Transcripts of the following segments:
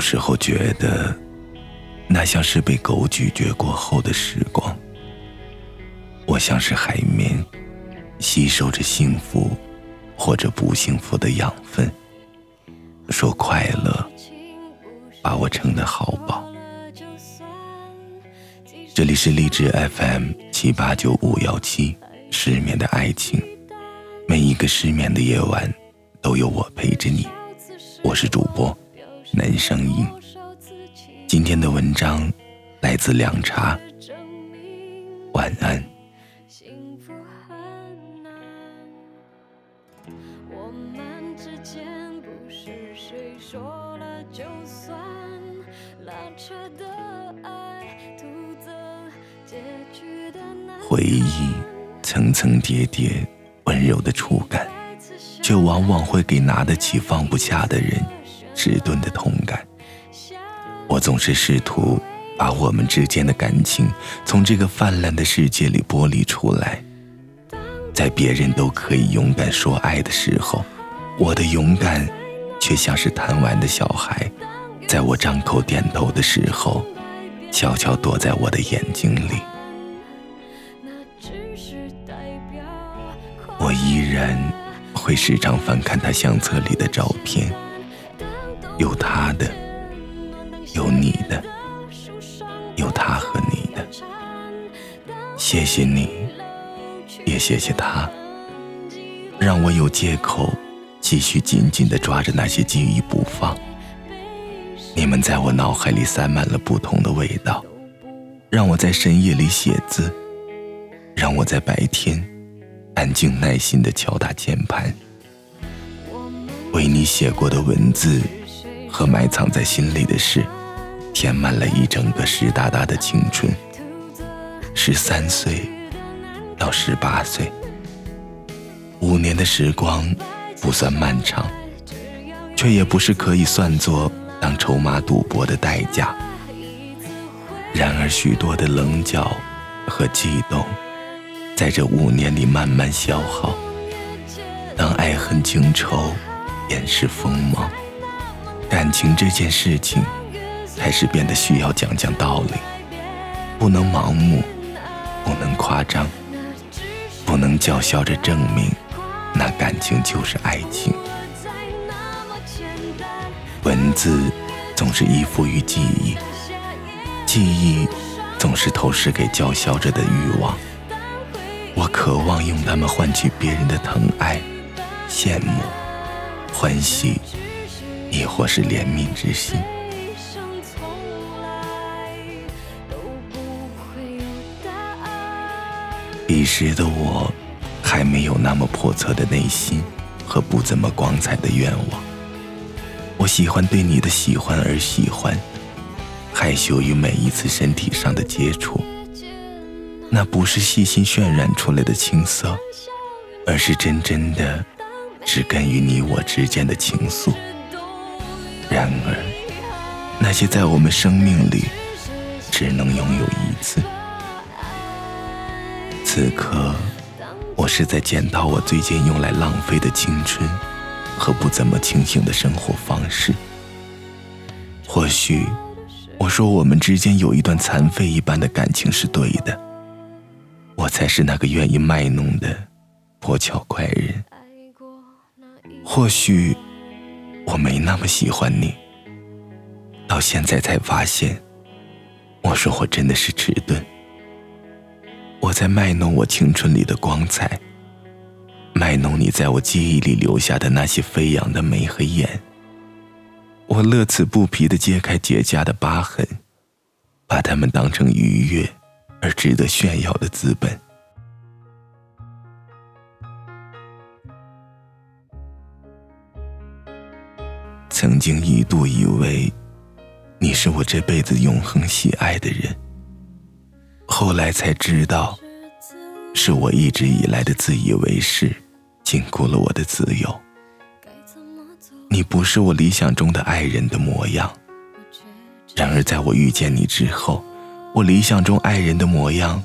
有时候觉得，那像是被狗咀嚼过后的时光。我像是海绵，吸收着幸福或者不幸福的养分。说快乐，把我撑得好饱。这里是励志 FM 七八九五幺七，失眠的爱情。每一个失眠的夜晚，都有我陪着你。我是主播男声音，今天的文章来自凉茶。晚安。幸福很难。我们之间不是谁说了就算，拉扯的爱徒增结局的难。回忆层层叠叠，温柔的触感，却往往会给拿得起放不下的人。迟钝的痛感。我总是试图把我们之间的感情从这个泛滥的世界里剥离出来，在别人都可以勇敢说爱的时候，我的勇敢却像是贪玩的小孩，在我张口点头的时候，悄悄躲在我的眼睛里。我依然会时常翻看他相册里的照片，有他的，有你的，有他和你的。谢谢你，也谢谢他，让我有借口继续紧紧地抓着那些记忆不放。你们在我脑海里塞满了不同的味道，让我在深夜里写字，让我在白天。安静耐心地敲打键盘，为你写过的文字和埋藏在心里的事，填满了一整个湿哒哒的青春。十三岁到十八岁，五年的时光不算漫长，却也不是可以算作当筹码赌博的代价。然而，许多的棱角和悸动。在这五年里慢慢消耗，当爱恨情仇掩饰锋芒，感情这件事情开始变得需要讲讲道理，不能盲目，不能夸张，不能叫嚣着证明那感情就是爱情。文字总是依附于记忆，记忆总是投射给叫嚣着的欲望。我渴望用它们换取别人的疼爱、羡慕、欢喜，亦或是怜悯之心。彼时的我，还没有那么叵测的内心和不怎么光彩的愿望。我喜欢对你的喜欢而喜欢，害羞于每一次身体上的接触。那不是细心渲染出来的青涩，而是真真的植根于你我之间的情愫。然而，那些在我们生命里只能拥有一次。此刻，我是在检讨我最近用来浪费的青春和不怎么清醒的生活方式。或许，我说我们之间有一段残废一般的感情是对的。我才是那个愿意卖弄的破巧怪人。或许我没那么喜欢你，到现在才发现，我说我真的是迟钝。我在卖弄我青春里的光彩，卖弄你在我记忆里留下的那些飞扬的眉和眼。我乐此不疲地揭开结痂的疤痕，把它们当成愉悦。而值得炫耀的资本。曾经一度以为你是我这辈子永恒喜爱的人，后来才知道，是我一直以来的自以为是，禁锢了我的自由。你不是我理想中的爱人的模样，然而在我遇见你之后。我理想中爱人的模样，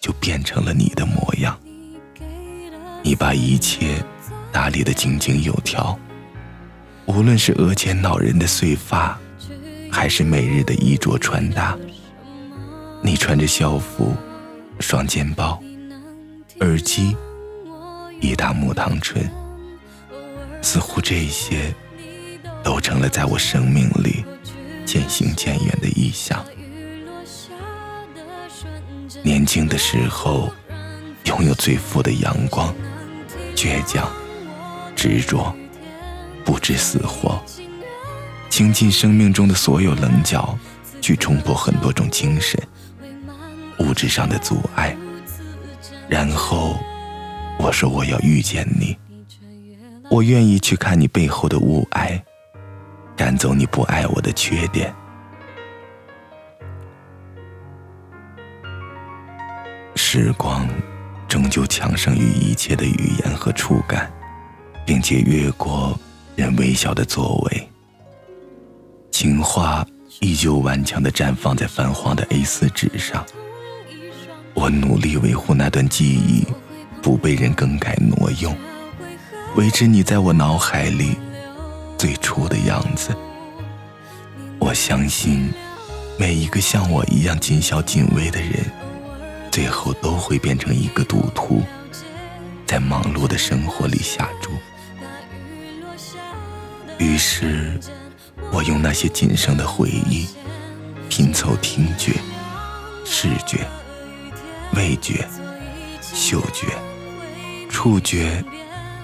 就变成了你的模样。你把一切打理得井井有条，无论是额前恼人的碎发，还是每日的衣着穿搭？你穿着校服，双肩包，耳机，一大木糖醇，似乎这些都成了在我生命里渐行渐远的意象。年轻的时候，拥有最富的阳光，倔强，执着，不知死活，倾尽生命中的所有棱角，去冲破很多种精神、物质上的阻碍。然后，我说我要遇见你，我愿意去看你背后的雾霭，赶走你不爱我的缺点。时光终究强盛于一切的语言和触感，并且越过人微小的座位。情话依旧顽强地绽放在泛黄的 A4 纸上。我努力维护那段记忆，不被人更改挪用，维持你在我脑海里最初的样子。我相信，每一个像我一样谨小谨微的人。最后都会变成一个赌徒，在忙碌的生活里下注。于是，我用那些仅剩的回忆，拼凑听觉、视觉、味觉、嗅觉、触觉，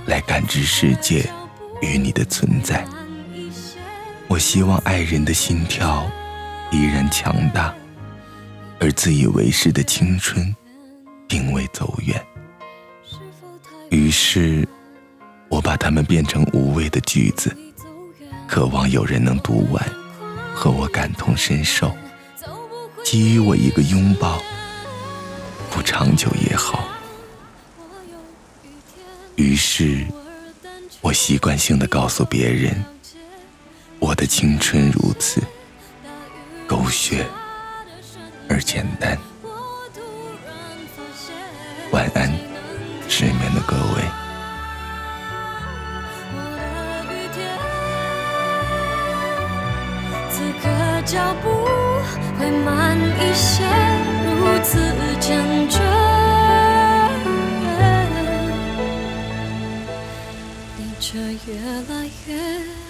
来感知世界与你的存在。我希望爱人的心跳依然强大。而自以为是的青春，并未走远。于是，我把它们变成无味的句子，渴望有人能读完，和我感同身受，给予我一个拥抱，不长久也好。于是，我习惯性的告诉别人，我的青春如此，狗血。而简单。晚安，失眠的各位。脚步会慢一些，如此坚决。你却越来越。